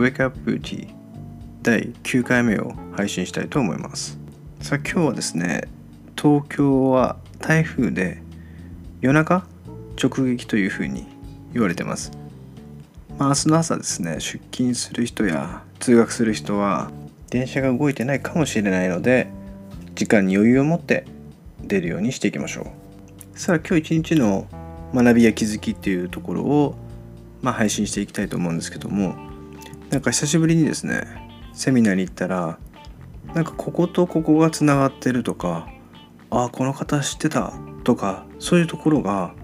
Wake Up Beauty 第9回目を配信したいと思います。さあ今日はですね東京は台風で夜中直撃というふうに言われてます。まあ、明日の朝ですね出勤する人や通学する人は電車が動いてないかもしれないので時間に余裕を持って出るようにしていきましょう。さあ今日一日の学びや気づきっていうところを、まあ、配信していきたいと思うんですけどもなんか久しぶりにですねセミナーに行ったらなんかこことここがつながってるとかああこの方知ってたとかそういうところが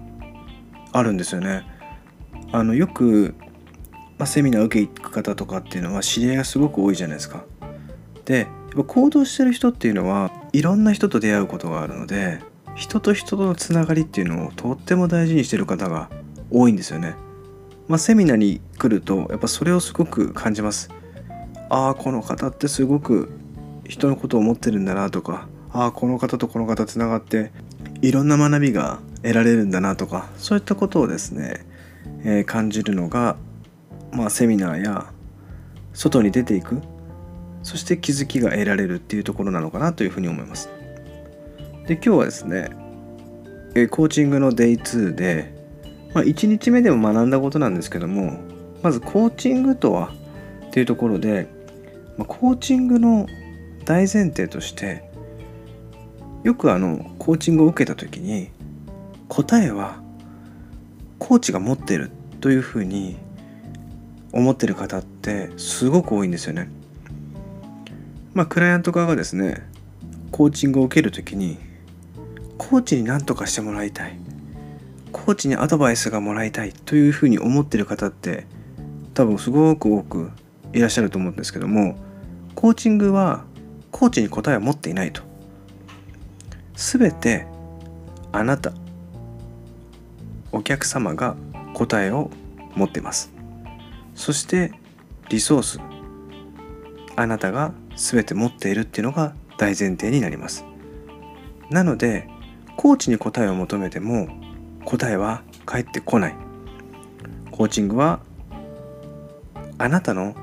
あるんですよね。あのよくまあ、セミナー受け行く方とかっていうのは知り合いがすごく多いじゃないですか。で行動してる人っていうのはいろんな人と出会うことがあるので人と人とのつながりっていうのをとっても大事にしてる方が多いんですよね。まあ、セミナーに来るとやっぱそれをすごく感じます。ああこの方ってすごく人のことを思ってるんだなとかああこの方とこの方つながっていろんな学びが得られるんだなとかそういったことをですね、えー、感じるのがまあ、セミナーや外に出ていくそして気づきが得られるっていうところなのかなというふうに思います。で今日はですねコーチングの Day2 で、まあ、1日目でも学んだことなんですけどもまずコーチングとはっていうところで、まあ、コーチングの大前提としてよくあのコーチングを受けた時に答えはコーチが持ってるというふうに思ってる方ってすごく多いんですよね。まあクライアント側がですねコーチングを受ける時にコーチに何とかしてもらいたいコーチにアドバイスがもらいたいというふうに思ってる方って多分すごく多くいらっしゃると思うんですけどもコーチングはコーチに答えを持っていないと。全てあなたお客様が答えを持ってます。そしてリソースあなたが全て持っているっていうのが大前提になります。なのでコーチに答えを求めても答えは返ってこないコーチングはあなたの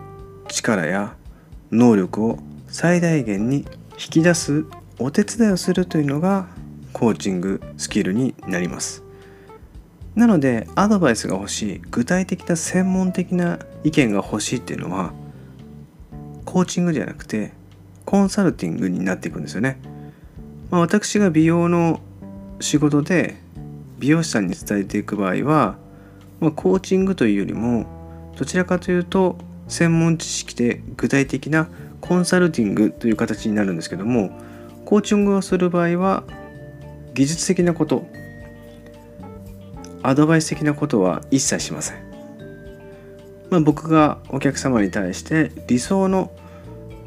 力や能力を最大限に引き出すお手伝いをするというのがコーチングスキルになりますなのでアドバイスが欲しい具体的な専門的な意見が欲しいっていうのはコーチングじゃなくてコンサルティングになっていくんですよね。まあ、私が美容の仕事で美容師さんに伝えていく場合は、まあ、コーチングというよりもどちらかというと専門知識で具体的なコンサルティングという形になるんですけどもコーチングをする場合は技術的なことアドバイス的なことは一切しません。まあ、僕がお客様に対して理想の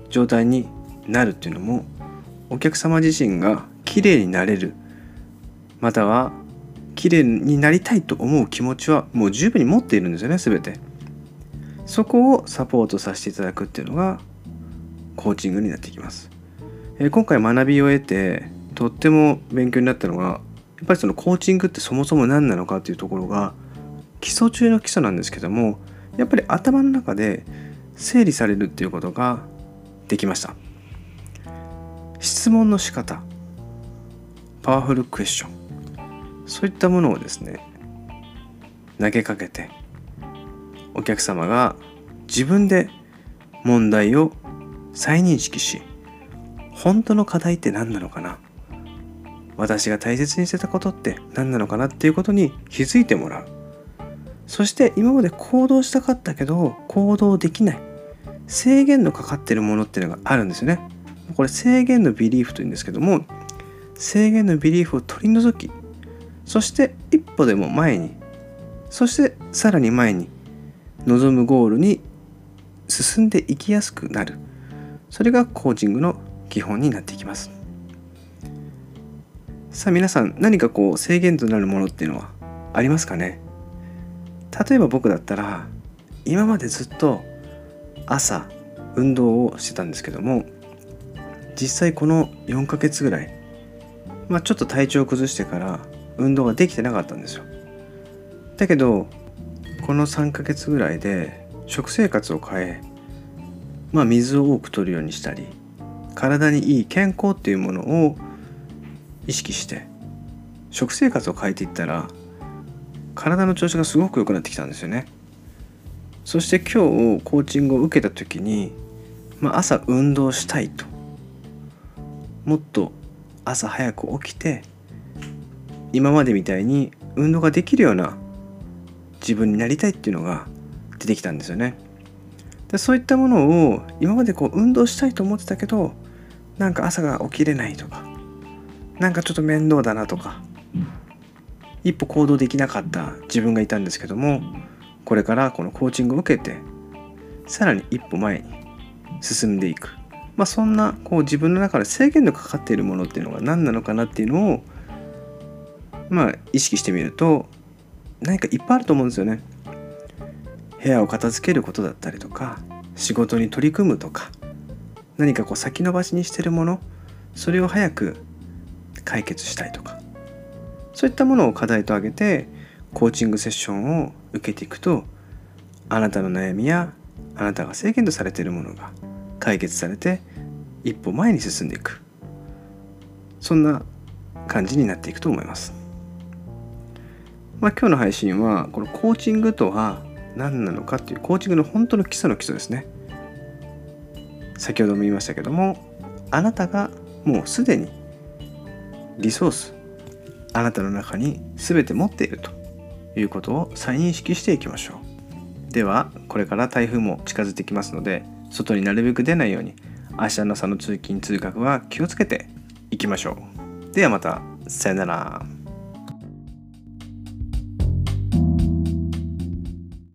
状態になるっていうのもお客様自身が綺麗になれるまたは綺麗になりたいと思う気持ちはもう十分に持っているんですよね全て。そこをサポートさせていただくっていうのがコーチングになってきます、え、今回学びを得てとっても勉強になったのがやっぱりそのコーチングってそもそも何なのかっていうところが基礎中の基礎なんですけどもやっぱり頭の中で整理されるっていうことができました。質問の仕方パワフルクエスチョン。そういったものをですね投げかけてお客様が自分で問題を再認識し本当の課題って何なのかな私が大切にしてたことって何なのかなっていうことに気づいてもらう。そして今まで行動したかったけど行動できない。制限のかかってるものっていうのがあるんですよね。これ制限のビリーフというんですけども制限のビリーフを取り除きそして一歩でも前にそしてさらに前に望むゴールに進んでいきやすくなる。それがコーチングの基本になっていきます。さあ皆さん何かこう制限となるものっていうのはありますかね？例えば僕だったら今までずっと朝運動をしてたんですけども実際この4ヶ月ぐらいまあちょっと体調を崩してから運動ができてなかったんですよ。だけどこの3ヶ月ぐらいで食生活を変えまあ、水を多く取るようにしたり体にいい健康っていうものを意識して食生活を変えていったら体の調子がすごく良くなってきたんですよね。そして今日コーチングを受けた時に、まあ、朝運動したいと。もっと朝早く起きて今までみたいに運動ができるような自分になりたいっていうのが出てきたんですよね。でそういったものを今までこう運動したいと思ってたけどなんか朝が起きれないとかなんかちょっと面倒だなとか一歩行動できなかった自分がいたんですけどもこれからこのコーチングを受けてさらに一歩前に進んでいく、まあ、そんなこう自分の中で制限のかかっているものっていうのが何なのかなっていうのをまあ意識してみると何かいっぱいあると思うんですよね。部屋を片付けることだったりとか仕事に取り組むとか何かこう先延ばしにしてるものそれを早く解決したいとかそういったものを課題と挙げてコーチングセッションを受けていくとあなたの悩みやあなたが制限とされているものが解決されて一歩前に進んでいくそんな感じになっていくと思います。まあ、今日の配信はこのコーチングとは何なのかっていうコーチングの本当の基礎の基礎ですね。先ほども言いましたけどもあなたがもうすでにリソースあなたの中に全て持っているということを再認識していきましょう。ではこれから台風も近づいてきますので外になるべく出ないように明日の朝の通勤通学は気をつけていきましょう。ではまたさよなら。